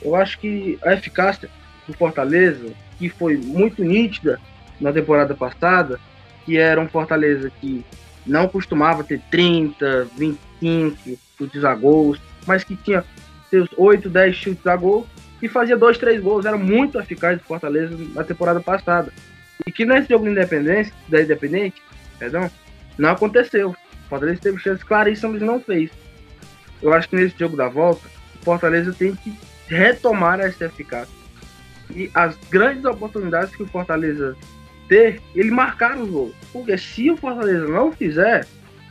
Eu acho que a eficácia do Fortaleza, que foi muito nítida na temporada passada, que era um Fortaleza que não costumava ter 30, 25 chutes a gols, mas que tinha seus 8, 10 chutes a gol e fazia dois, três gols. Era muito eficaz do Fortaleza na temporada passada. E que nesse jogo de independência, da Independente, perdão, não aconteceu. O Fortaleza teve chances claríssimas e não fez. Eu acho que nesse jogo da volta, o Fortaleza tem que retomar essa eficácia. E as grandes oportunidades que o Fortaleza ter, ele marcar o jogo. Porque se o Fortaleza não fizer,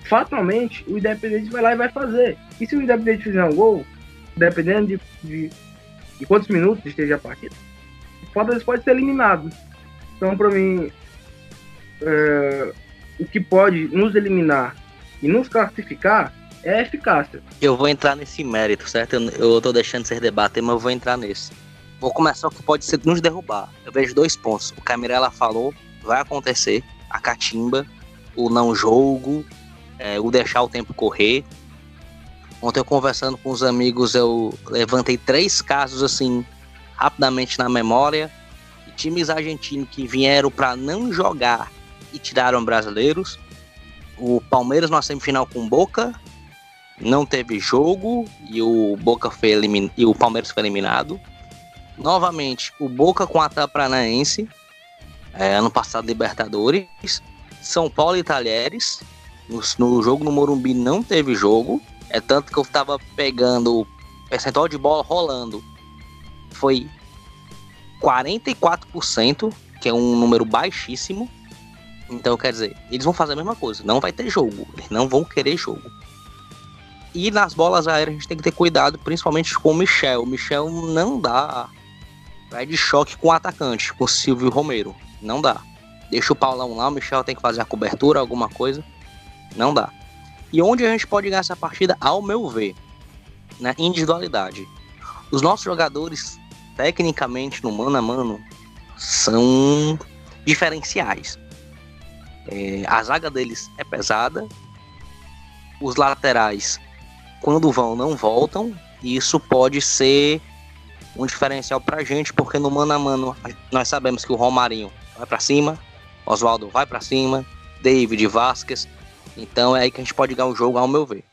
fatalmente o Independente vai lá e vai fazer. E se o Independente fizer um gol, dependendo de, de, de quantos minutos esteja a partida, o Fortaleza pode ser eliminado. Então, para mim, é, o que pode nos eliminar e nos classificar é a eficácia. Eu vou entrar nesse mérito, certo? Eu, eu tô deixando ser debater, mas eu vou entrar nesse. Vou começar o que pode ser nos derrubar. Eu vejo dois pontos. O Camirella falou, vai acontecer, a catimba, o não jogo, é, o deixar o tempo correr. Ontem eu conversando com os amigos, eu levantei três casos assim, rapidamente na memória. times argentinos que vieram para não jogar e tiraram brasileiros. O Palmeiras na semifinal com Boca não teve jogo e o Boca foi e o Palmeiras foi eliminado. Novamente, o Boca com a Paranaense, é, ano passado Libertadores. São Paulo e Talheres. No, no, jogo no Morumbi não teve jogo. É tanto que eu tava pegando o percentual de bola rolando. Foi 44%, que é um número baixíssimo. Então, quer dizer, eles vão fazer a mesma coisa. Não vai ter jogo. Eles não vão querer jogo. E nas bolas aéreas a gente tem que ter cuidado, principalmente com o Michel. O Michel não dá. Vai de choque com o atacante, com o Silvio Romero. Não dá. Deixa o Paulão lá, o Michel tem que fazer a cobertura, alguma coisa. Não dá. E onde a gente pode ganhar essa partida, ao meu ver, na individualidade. Os nossos jogadores, tecnicamente, no mano a mano, são diferenciais. É, a zaga deles é pesada. Os laterais, quando vão, não voltam. E isso pode ser um diferencial pra gente, porque no mano a mano nós sabemos que o Romarinho vai para cima, Oswaldo vai para cima, David Vasquez. Então é aí que a gente pode ganhar o jogo, ao meu ver.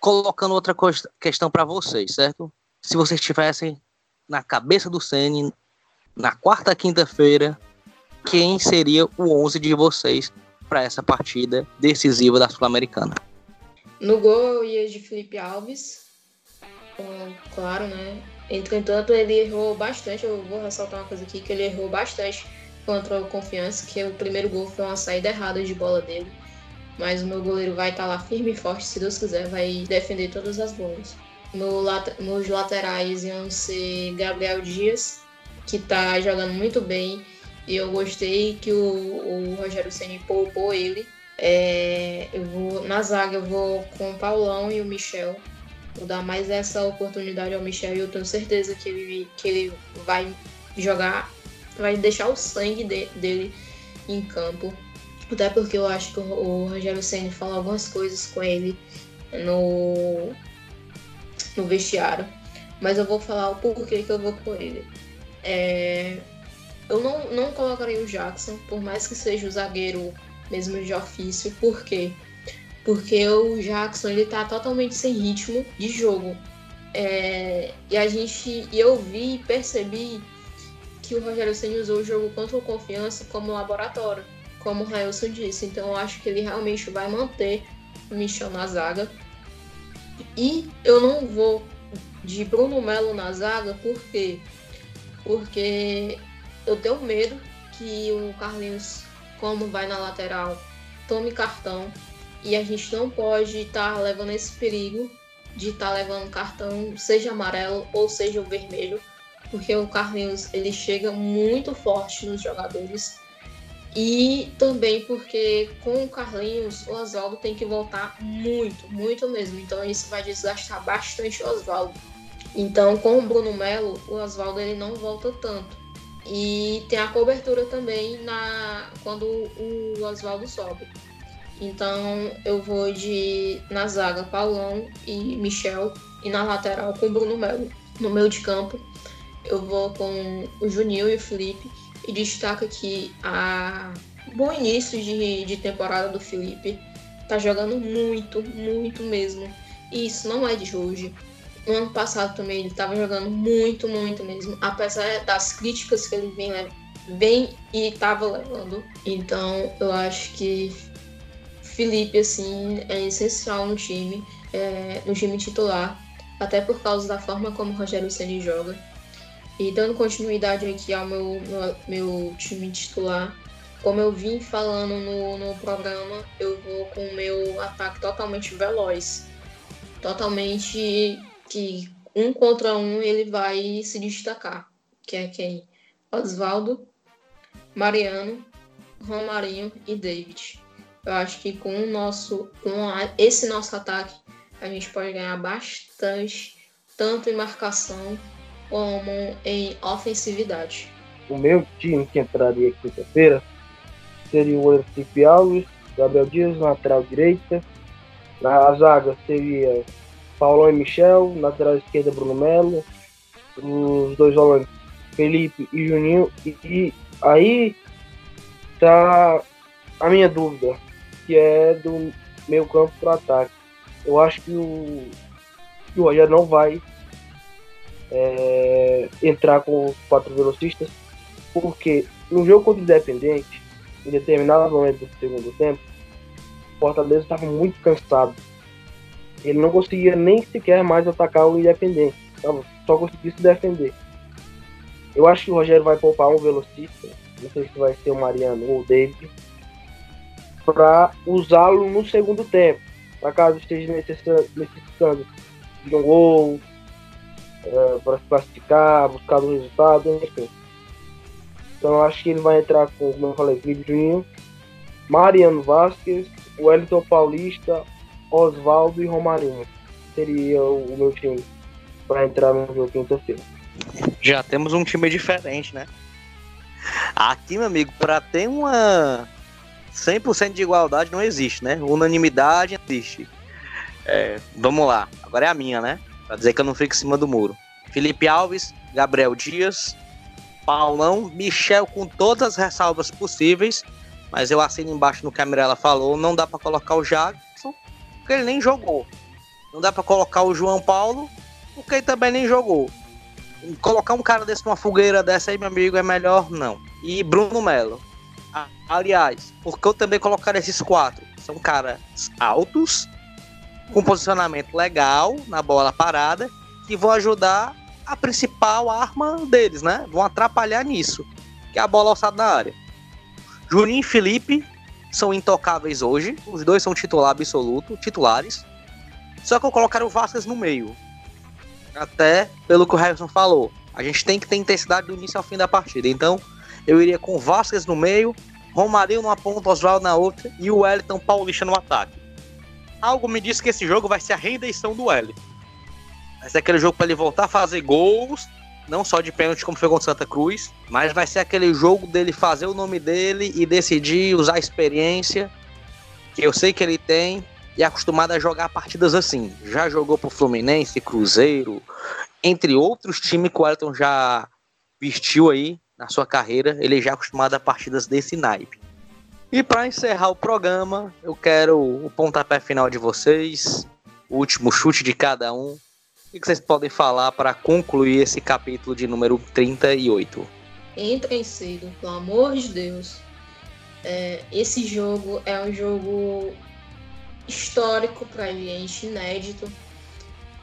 Colocando outra questão para vocês, certo? Se vocês estivessem na cabeça do Sene na quarta quinta-feira quem seria o 11 de vocês para essa partida decisiva da Sul-Americana? No gol ia de Felipe Alves, claro, né? Entretanto, ele errou bastante. Eu vou ressaltar uma coisa aqui: que ele errou bastante contra o Confiança, que o primeiro gol foi uma saída errada de bola dele. Mas o meu goleiro vai estar tá lá firme e forte, se Deus quiser, vai defender todas as bolas. No, nos laterais iam ser Gabriel Dias, que está jogando muito bem e eu gostei que o, o Rogério Ceni poupou ele. É, eu vou na zaga eu vou com o Paulão e o Michel. Vou dar mais essa oportunidade ao Michel e eu tenho certeza que ele, que ele vai jogar, vai deixar o sangue de, dele em campo. Até porque eu acho que o, o Rogério Senna falou algumas coisas com ele no, no vestiário. Mas eu vou falar o porquê que eu vou com ele. É, eu não, não colocaria o Jackson, por mais que seja o zagueiro mesmo de ofício. Por quê? Porque o Jackson ele tá totalmente sem ritmo de jogo. É, e a gente. Eu vi e percebi que o Rogério Senna usou o jogo contra o Confiança como laboratório, como o Railson disse. Então eu acho que ele realmente vai manter o Michel na zaga. E eu não vou de Bruno Melo na zaga, por quê? Porque eu tenho medo que o Carlinhos, como vai na lateral, tome cartão e a gente não pode estar tá levando esse perigo de estar tá levando cartão, seja amarelo ou seja o vermelho, porque o Carlinhos ele chega muito forte nos jogadores e também porque com o Carlinhos o Oswaldo tem que voltar muito, muito mesmo. Então isso vai desgastar bastante o Oswaldo. Então com o Bruno Melo o Oswaldo ele não volta tanto. E tem a cobertura também na quando o Oswaldo sobe. Então eu vou de na zaga Paulão e Michel e na lateral com Bruno Melo. No meio de campo eu vou com o Juninho e o Felipe e destaca que a bom início de, de temporada do Felipe tá jogando muito, muito mesmo. E isso não é de hoje. No ano passado também ele estava jogando muito, muito mesmo, apesar das críticas que ele vem, vem e estava levando. Então eu acho que Felipe, assim, é essencial no time, é, no time titular, até por causa da forma como o Rogério Ceni joga. E dando continuidade aqui ao meu, meu, time titular, como eu vim falando no, no programa, eu vou com o meu ataque totalmente veloz. Totalmente que um contra um ele vai se destacar. Que é quem? Oswaldo, Mariano, Romarinho e David. Eu acho que com o nosso, com esse nosso ataque, a gente pode ganhar bastante, tanto em marcação como em ofensividade. O meu time que entraria quinta-feira seria o Felipe Alves, Gabriel Dias, lateral direita. Na zaga seria Paulão e Michel, lateral esquerda Bruno Melo, os dois volantes Felipe e Juninho. E, e aí tá a minha dúvida que é do meio campo para ataque. Eu acho que o, que o Rogério não vai é, entrar com quatro velocistas, porque no jogo contra o Independente, em determinado momento do segundo tempo, o Fortaleza estava muito cansado. Ele não conseguia nem sequer mais atacar o Independente, só conseguia se defender. Eu acho que o Rogério vai poupar um velocista, não sei se vai ser o Mariano ou o David, para usá-lo no segundo tempo, para caso esteja necessitando de um gol, é, para se classificar, buscar o resultado, enfim. Então acho que ele vai entrar com, como eu falei, Juninho, Mariano Vasquez, Wellington Paulista, Oswaldo e Romarinho. Seria o, o meu time para entrar no jogo quinta-feira. Já temos um time diferente, né? Aqui, meu amigo, para ter uma 100% de igualdade não existe, né? Unanimidade existe. É, vamos lá, agora é a minha, né? Pra dizer que eu não fico em cima do muro. Felipe Alves, Gabriel Dias, Paulão, Michel com todas as ressalvas possíveis, mas eu assino embaixo no que a Mirella falou, não dá para colocar o Jackson, porque ele nem jogou. Não dá para colocar o João Paulo, porque ele também nem jogou. Colocar um cara desse numa fogueira dessa aí, meu amigo, é melhor não. E Bruno Melo, Aliás, porque eu também colocaria esses quatro? São caras altos, com posicionamento legal na bola parada, que vão ajudar a principal arma deles, né? Vão atrapalhar nisso, que é a bola alçada na área. Juninho e Felipe são intocáveis hoje, os dois são titular absoluto, titulares. Só que eu colocaria o Vasquez no meio. Até pelo que o Harrison falou. A gente tem que ter intensidade do início ao fim da partida. Então, eu iria com Vasquez no meio, Romarinho numa ponta, Oswaldo na outra e o Wellington Paulista no ataque. Algo me diz que esse jogo vai ser a redenção do Wellington. Vai ser aquele jogo para ele voltar a fazer gols, não só de pênalti como foi contra Santa Cruz, mas vai ser aquele jogo dele fazer o nome dele e decidir usar a experiência que eu sei que ele tem e é acostumado a jogar partidas assim. Já jogou pro Fluminense, Cruzeiro, entre outros times que o Elton já vestiu aí na sua carreira, ele já é acostumado a partidas desse naipe. E para encerrar o programa, eu quero o pontapé final de vocês, o último chute de cada um. O que vocês podem falar para concluir esse capítulo de número 38? Entrem cedo, pelo amor de Deus. É, esse jogo é um jogo histórico pra gente, inédito.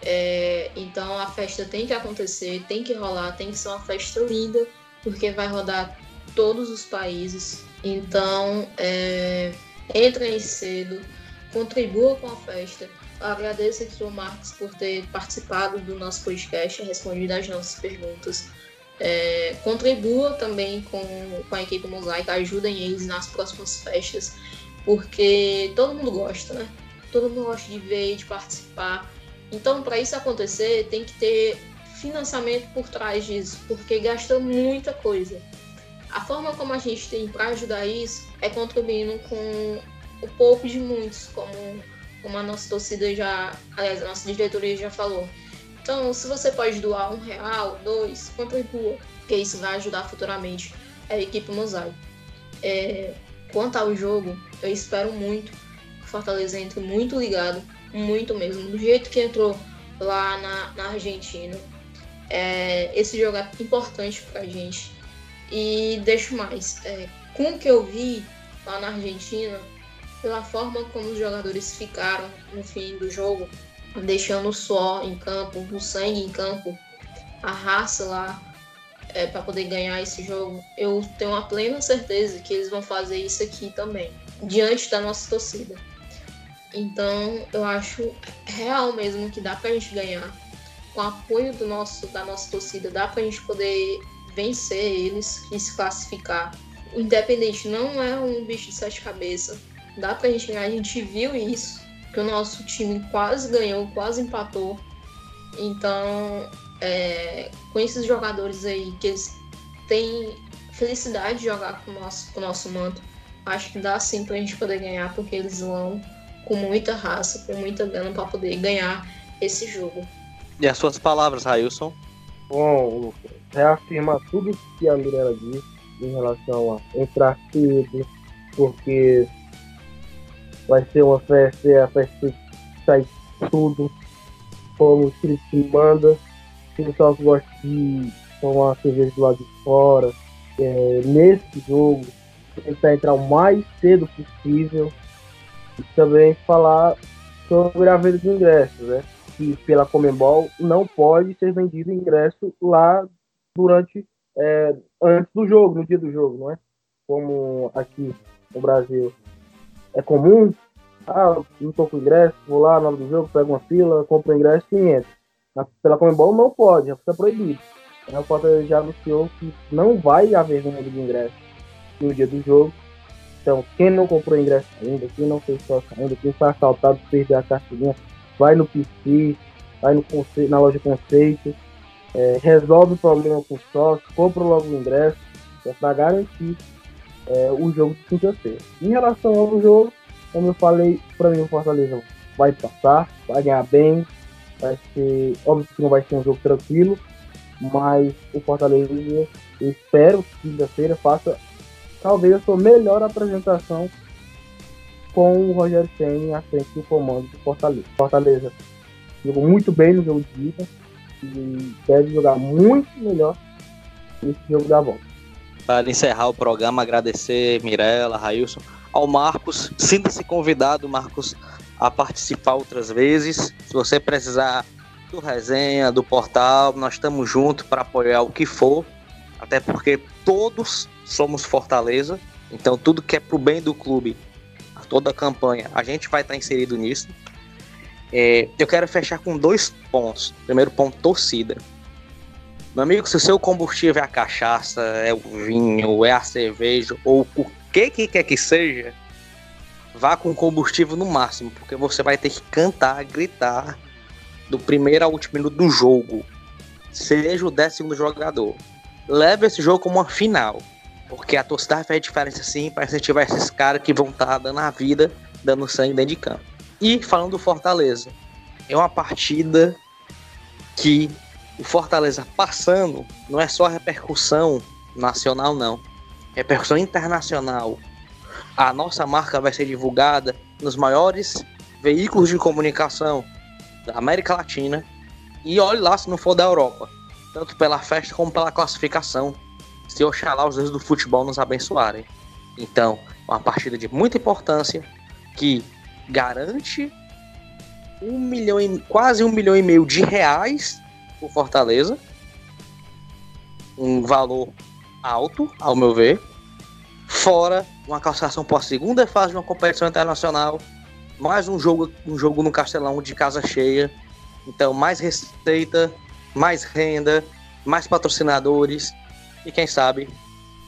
É, então a festa tem que acontecer, tem que rolar, tem que ser uma festa linda, porque vai rodar todos os países. Então, é, entrem cedo, contribua com a festa. Agradeço aqui ao Marcos por ter participado do nosso podcast, respondido as nossas perguntas. É, contribua também com, com a equipe Mosaica, ajudem eles nas próximas festas, porque todo mundo gosta, né? Todo mundo gosta de ver, de participar. Então, para isso acontecer, tem que ter financiamento por trás disso, porque gasta muita coisa. A forma como a gente tem para ajudar isso é contribuindo com o pouco de muitos, como, como a nossa torcida já, aliás, a nossa diretoria já falou. Então, se você pode doar um real, dois, contribua, porque isso vai ajudar futuramente a equipe Mosaico. É, quanto ao jogo, eu espero muito que o Fortaleza entre muito ligado, muito mesmo, do jeito que entrou lá na, na Argentina. É, esse jogo é importante pra gente. E deixo mais, é, com o que eu vi lá na Argentina, pela forma como os jogadores ficaram no fim do jogo, deixando o suor em campo, o sangue em campo, a raça lá é, para poder ganhar esse jogo, eu tenho uma plena certeza que eles vão fazer isso aqui também, diante da nossa torcida. Então, eu acho real mesmo que dá pra gente ganhar. Com o apoio do nosso, da nossa torcida, dá pra gente poder vencer eles e se classificar. O Independente não é um bicho de sete cabeças. Dá pra gente ganhar, a gente viu isso, que o nosso time quase ganhou, quase empatou. Então, é, com esses jogadores aí, que eles têm felicidade de jogar com o nosso, com o nosso manto, acho que dá sim pra gente poder ganhar, porque eles vão com muita raça, com muita gana para poder ganhar esse jogo. E as suas palavras, Railson? Bom, reafirma tudo que a Mirella disse em relação a entrar cedo, porque vai ser uma festa, a festa sai tudo, como o Espírito manda. O pessoal gosta de tomar cerveja do lado de fora, é, nesse jogo, tentar entrar o mais cedo possível, e também falar sobre a venda de ingressos, né? Que pela Comembol não pode ser vendido ingresso lá durante é, antes do jogo, no dia do jogo, não é? Como aqui no Brasil é comum. Ah, não tô com ingresso, vou lá na hora do jogo, pego uma fila, compro ingresso e entra. Pela Comembol não pode, está proibido. O Fortaleza já anunciou que não vai haver venda de ingresso no dia do jogo então, quem não comprou ingresso ainda, quem não fez sócio ainda, quem foi assaltado, perdeu a carteirinha, vai no PC, vai no conceito, na loja Conceito, é, resolve o problema com o sócio, compra logo o ingresso, é para garantir é, o jogo de quinta-feira. Em relação ao jogo, como eu falei, para mim o Fortaleza vai passar, vai ganhar bem, vai ser, óbvio que não vai ser um jogo tranquilo, mas o Fortaleza, eu espero que quinta-feira faça talvez a sua melhor apresentação com o Rogério Senna à frente do comando do Fortaleza. Fortaleza jogou muito bem no jogo de ida deve jogar muito melhor nesse jogo da volta. Para encerrar o programa, agradecer Mirella, Railson, ao Marcos. Sinta-se convidado, Marcos, a participar outras vezes. Se você precisar do resenha, do portal, nós estamos juntos para apoiar o que for. Até porque todos somos Fortaleza, então tudo que é pro bem do clube, toda a campanha, a gente vai estar inserido nisso. É, eu quero fechar com dois pontos. Primeiro ponto, torcida. Meu amigo, se o seu combustível é a cachaça, é o vinho, é a cerveja, ou o que que quer que seja, vá com combustível no máximo, porque você vai ter que cantar, gritar do primeiro ao último minuto do jogo, seja o décimo jogador, leve esse jogo como uma final. Porque a torcida faz diferença sim para incentivar esses caras que vão estar tá dando a vida, dando sangue dentro de campo. E falando do Fortaleza, é uma partida que o Fortaleza passando não é só repercussão nacional, não. Repercussão internacional. A nossa marca vai ser divulgada nos maiores veículos de comunicação da América Latina. E olhe lá se não for da Europa. Tanto pela festa como pela classificação. Se Oxalá os deuses do futebol nos abençoarem. Então, uma partida de muita importância que garante um milhão e, quase um milhão e meio de reais por Fortaleza. Um valor alto, ao meu ver. Fora uma classificação para a segunda fase de uma competição internacional. Mais um jogo, um jogo no Castelão de casa cheia. Então, mais receita, mais renda, mais patrocinadores. E quem sabe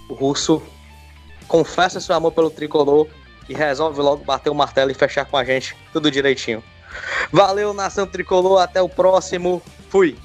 o russo confessa seu amor pelo tricolor e resolve logo bater o martelo e fechar com a gente tudo direitinho. Valeu, nação tricolor. Até o próximo. Fui.